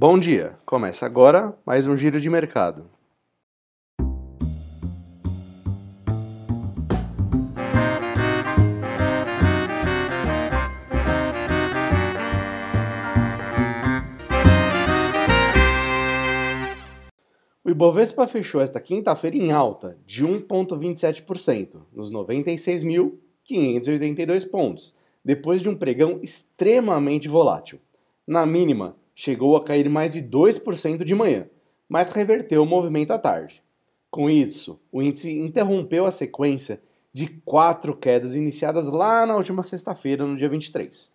Bom dia! Começa agora mais um giro de mercado. O Ibovespa fechou esta quinta-feira em alta de 1,27%, nos 96.582 pontos, depois de um pregão extremamente volátil. Na mínima, chegou a cair mais de 2% de manhã, mas reverteu o movimento à tarde. Com isso, o índice interrompeu a sequência de quatro quedas iniciadas lá na última sexta-feira, no dia 23.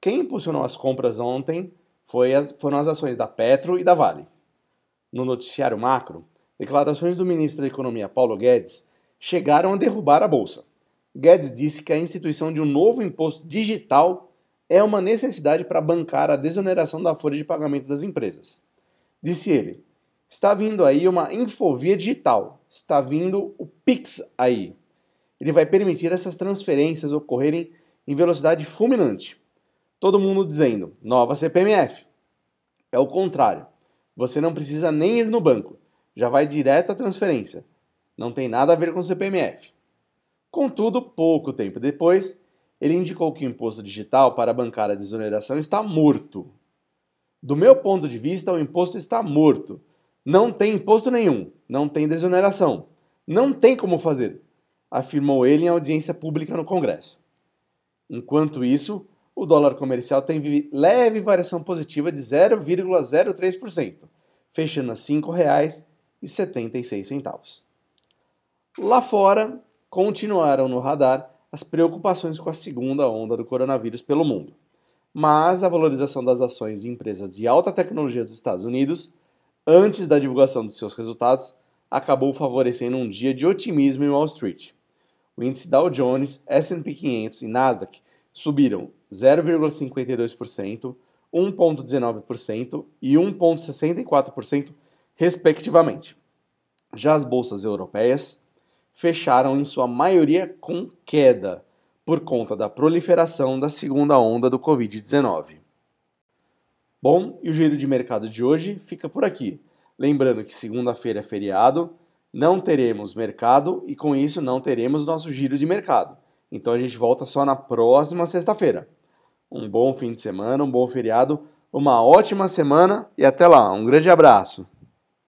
Quem impulsionou as compras ontem as, foram as ações da Petro e da Vale. No noticiário macro, declarações do ministro da Economia Paulo Guedes chegaram a derrubar a bolsa. Guedes disse que a instituição de um novo imposto digital é uma necessidade para bancar a desoneração da folha de pagamento das empresas. Disse ele: está vindo aí uma infovia digital, está vindo o Pix aí. Ele vai permitir essas transferências ocorrerem em velocidade fulminante. Todo mundo dizendo: nova CPMF. É o contrário. Você não precisa nem ir no banco, já vai direto à transferência. Não tem nada a ver com CPMF. Contudo, pouco tempo depois, ele indicou que o imposto digital para bancar a desoneração está morto. Do meu ponto de vista, o imposto está morto. Não tem imposto nenhum, não tem desoneração. Não tem como fazer, afirmou ele em audiência pública no Congresso. Enquanto isso, o dólar comercial tem leve variação positiva de 0,03%, fechando a R$ 5,76. Lá fora, continuaram no radar as preocupações com a segunda onda do coronavírus pelo mundo. Mas a valorização das ações de empresas de alta tecnologia dos Estados Unidos, antes da divulgação dos seus resultados, acabou favorecendo um dia de otimismo em Wall Street. O índice Dow Jones, S&P 500 e Nasdaq subiram 0,52%, 1,19% e 1,64%, respectivamente. Já as bolsas europeias fecharam em sua maioria com queda, por conta da proliferação da segunda onda do Covid-19. Bom, e o giro de mercado de hoje fica por aqui. Lembrando que segunda-feira é feriado, não teremos mercado e com isso não teremos nosso giro de mercado. Então a gente volta só na próxima sexta-feira. Um bom fim de semana, um bom feriado, uma ótima semana e até lá. Um grande abraço.